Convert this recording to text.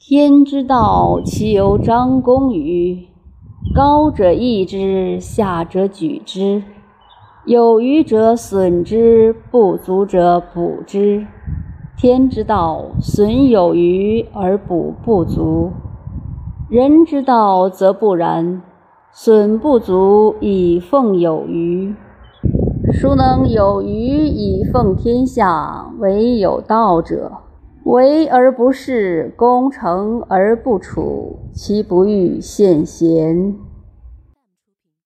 天之道，其由张弓于高者抑之，下者举之。有余者损之，不足者补之。天之道，损有余而补不足；人之道则不然，损不足以奉有余。孰能有余以奉天下？唯有道者。为而不恃，功成而不处，其不欲献贤。